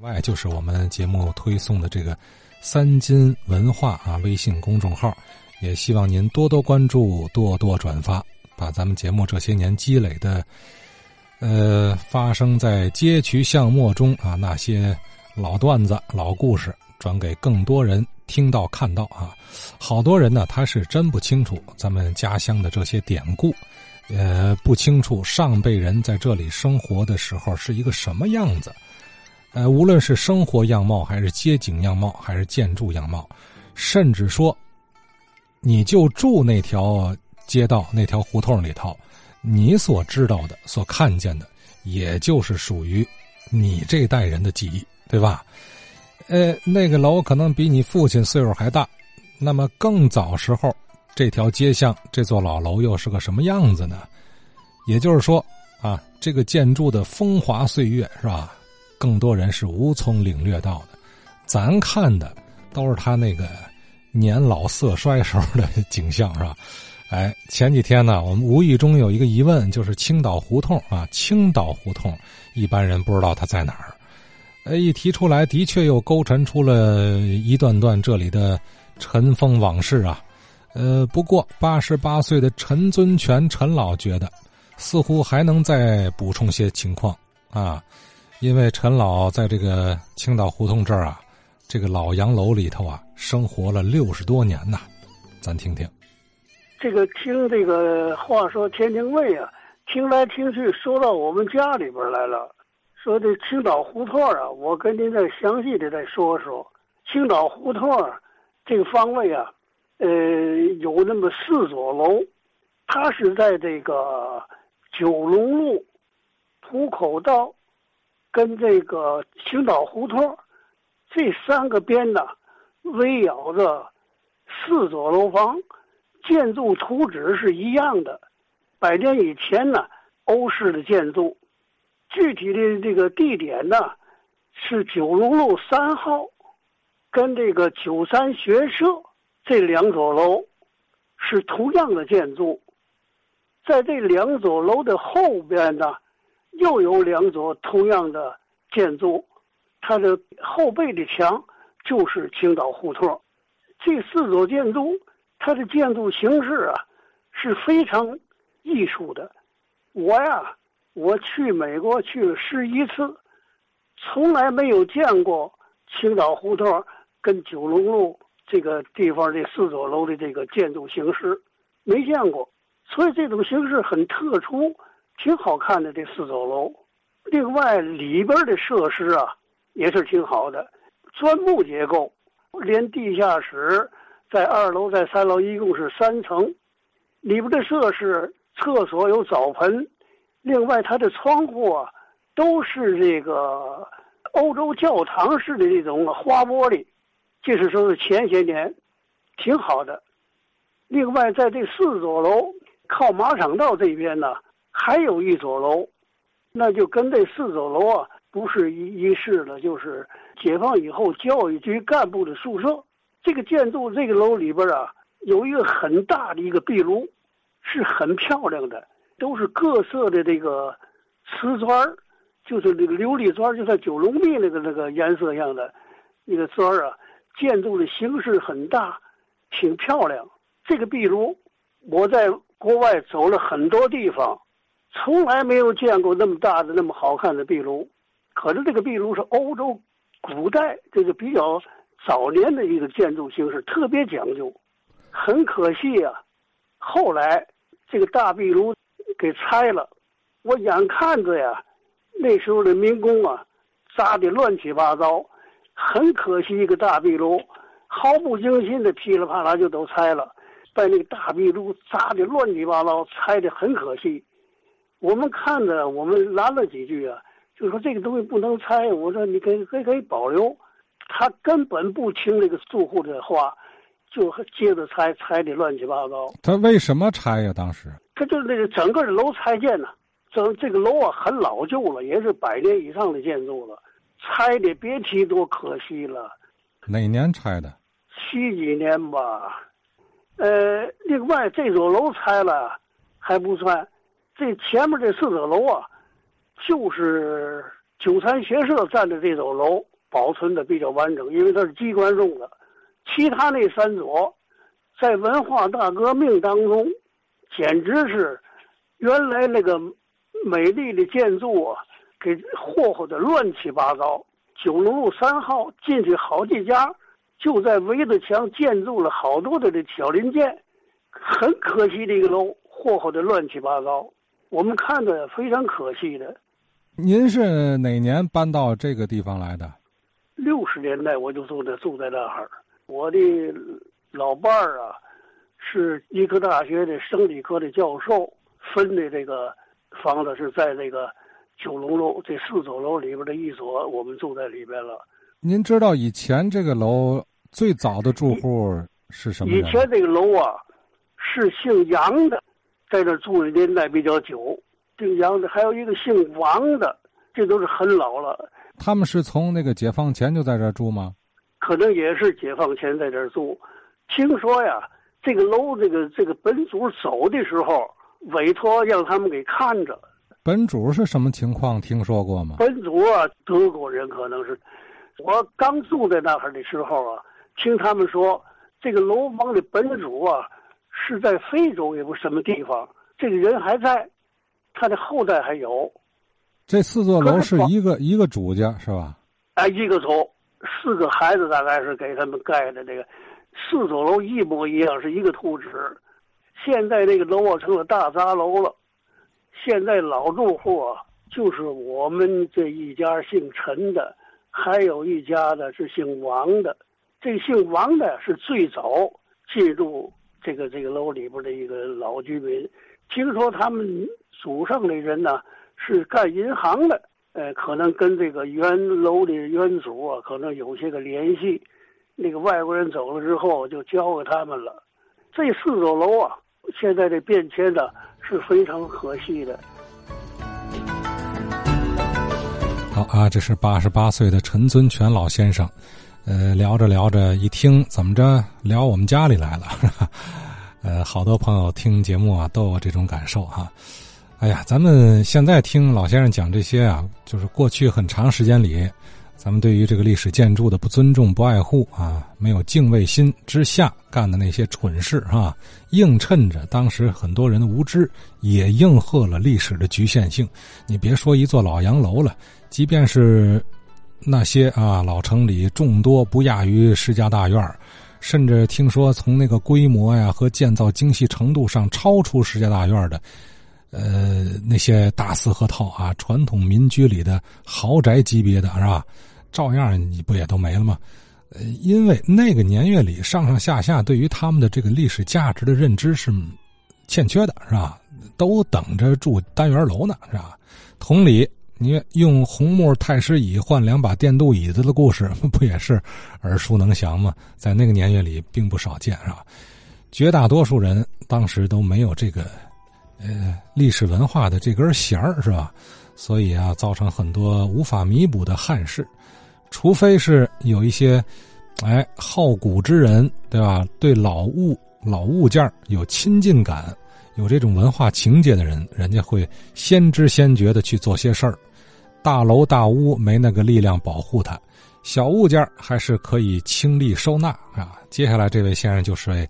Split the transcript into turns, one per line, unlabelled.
外就是我们节目推送的这个“三金文化”啊微信公众号，也希望您多多关注，多多转发，把咱们节目这些年积累的，呃，发生在街区巷陌中啊那些老段子、老故事，转给更多人听到、看到啊。好多人呢，他是真不清楚咱们家乡的这些典故，呃，不清楚上辈人在这里生活的时候是一个什么样子。呃，无论是生活样貌，还是街景样貌，还是建筑样貌，甚至说，你就住那条街道、那条胡同里头，你所知道的、所看见的，也就是属于你这代人的记忆，对吧？呃，那个楼可能比你父亲岁数还大，那么更早时候，这条街巷、这座老楼又是个什么样子呢？也就是说，啊，这个建筑的风华岁月，是吧？更多人是无从领略到的，咱看的都是他那个年老色衰时候的景象，是吧？哎，前几天呢，我们无意中有一个疑问，就是青岛胡同啊，青岛胡同，一般人不知道它在哪儿。哎，一提出来，的确又勾陈出了一段段这里的尘封往事啊。呃，不过八十八岁的陈尊全陈老觉得，似乎还能再补充些情况啊。因为陈老在这个青岛胡同这儿啊，这个老洋楼里头啊，生活了六十多年呐，咱听听。
这个听这个话说天津卫啊，听来听去说到我们家里边来了。说这青岛胡同啊，我跟您再详细的再说说。青岛胡同这个方位啊，呃，有那么四座楼，它是在这个九龙路、浦口道。跟这个青岛胡同这三个边呢，围绕着四座楼房，建筑图纸是一样的。百年以前呢，欧式的建筑。具体的这个地点呢，是九龙路三号，跟这个九三学社这两座楼是同样的建筑。在这两座楼的后边呢。又有两座同样的建筑，它的后背的墙就是青岛胡同。这四座建筑，它的建筑形式啊是非常艺术的。我呀，我去美国去了十一次，从来没有见过青岛胡同跟九龙路这个地方这四座楼的这个建筑形式，没见过。所以这种形式很特殊。挺好看的这四座楼，另外里边的设施啊也是挺好的，砖木结构，连地下室在二楼，在三楼一共是三层，里边的设施，厕所有澡盆，另外它的窗户啊都是这个欧洲教堂式的这种花玻璃，就是说是前些年挺好的。另外在这四座楼靠马场道这边呢。还有一座楼，那就跟这四座楼啊不是一一室了，就是解放以后教育局干部的宿舍。这个建筑这个楼里边啊有一个很大的一个壁炉，是很漂亮的，都是各色的这个瓷砖就是那个琉璃砖就像九龙壁那个那个颜色样的那个砖啊。建筑的形式很大，挺漂亮。这个壁炉，我在国外走了很多地方。从来没有见过那么大的、那么好看的壁炉，可是这个壁炉是欧洲古代这个比较早年的一个建筑形式，特别讲究。很可惜啊，后来这个大壁炉给拆了。我眼看着呀，那时候的民工啊，砸的乱七八糟。很可惜，一个大壁炉毫不经心的噼里啪啦就都拆了，把那个大壁炉砸的乱七八糟，拆的很可惜。我们看着，我们拦了几句啊，就说这个东西不能拆。我说你可以可以可以保留，他根本不听这个住户的话，就接着拆，拆的乱七八糟。
他为什么拆呀？当时
他就是那个整个的楼拆建呢，整这个楼啊很老旧了，也是百年以上的建筑了，拆的别提多可惜了。
哪年拆的？
七几年吧。呃，另外这座楼拆了还不算。这前面这四座楼啊，就是九三学社占的这座楼保存的比较完整，因为它是机关用的。其他那三座，在文化大革命当中，简直是原来那个美丽的建筑啊，给霍霍的乱七八糟。九龙路三号进去好几家，就在围着墙建筑了好多的这小零件，很可惜的一个楼，霍霍的乱七八糟。我们看着非常可惜的。
您是哪年搬到这个地方来的？
六十年代我就住在住在那儿。我的老伴儿啊，是医科大学的生理科的教授，分的这个房子是在这个九龙楼这四座楼里边的一所，我们住在里边了。
您知道以前这个楼最早的住户是什么
以前这个楼啊，是姓杨的，在这住的年代比较久。姓杨的还有一个姓王的，这都是很老了。
他们是从那个解放前就在这住吗？
可能也是解放前在这儿住，听说呀，这个楼这个这个本主走的时候，委托让他们给看着。
本主是什么情况？听说过吗？
本主啊，德国人可能是。我刚住在那儿的时候啊，听他们说，这个楼房的本主啊，是在非洲也不什么地方，这个人还在，他的后代还有。
这四座楼是一个一个主家是吧？
哎，一个主。四个孩子大概是给他们盖的，这个四座楼一模一样，是一个图纸。现在这个楼啊成了大杂楼了。现在老住户啊，就是我们这一家姓陈的，还有一家的是姓王的。这姓王的是最早进入这个这个楼里边的一个老居民。听说他们祖上的人呢是干银行的。呃，可能跟这个原楼的原主啊，可能有些个联系。那个外国人走了之后，就交给他们了。这四座楼啊，现在的变迁呢是非常可惜的。
好啊，这是八十八岁的陈尊全老先生。呃，聊着聊着，一听怎么着，聊我们家里来了。呃，好多朋友听节目啊，都有这种感受哈。哎呀，咱们现在听老先生讲这些啊，就是过去很长时间里，咱们对于这个历史建筑的不尊重、不爱护啊，没有敬畏心之下干的那些蠢事啊，映衬着当时很多人的无知，也应和了历史的局限性。你别说一座老洋楼了，即便是那些啊老城里众多不亚于石家大院甚至听说从那个规模呀和建造精细程度上超出石家大院的。呃，那些大四合套啊，传统民居里的豪宅级别的是吧？照样你不也都没了吗？呃，因为那个年月里上上下下对于他们的这个历史价值的认知是欠缺的，是吧？都等着住单元楼呢，是吧？同理，你用红木太师椅换两把电镀椅子的故事，不也是耳熟能详吗？在那个年月里并不少见，是吧？绝大多数人当时都没有这个。呃，历史文化的这根弦儿是吧？所以啊，造成很多无法弥补的憾事。除非是有一些，哎，好古之人，对吧？对老物、老物件有亲近感，有这种文化情节的人，人家会先知先觉的去做些事儿。大楼大屋没那个力量保护它，小物件还是可以倾力收纳啊。接下来这位先生就是位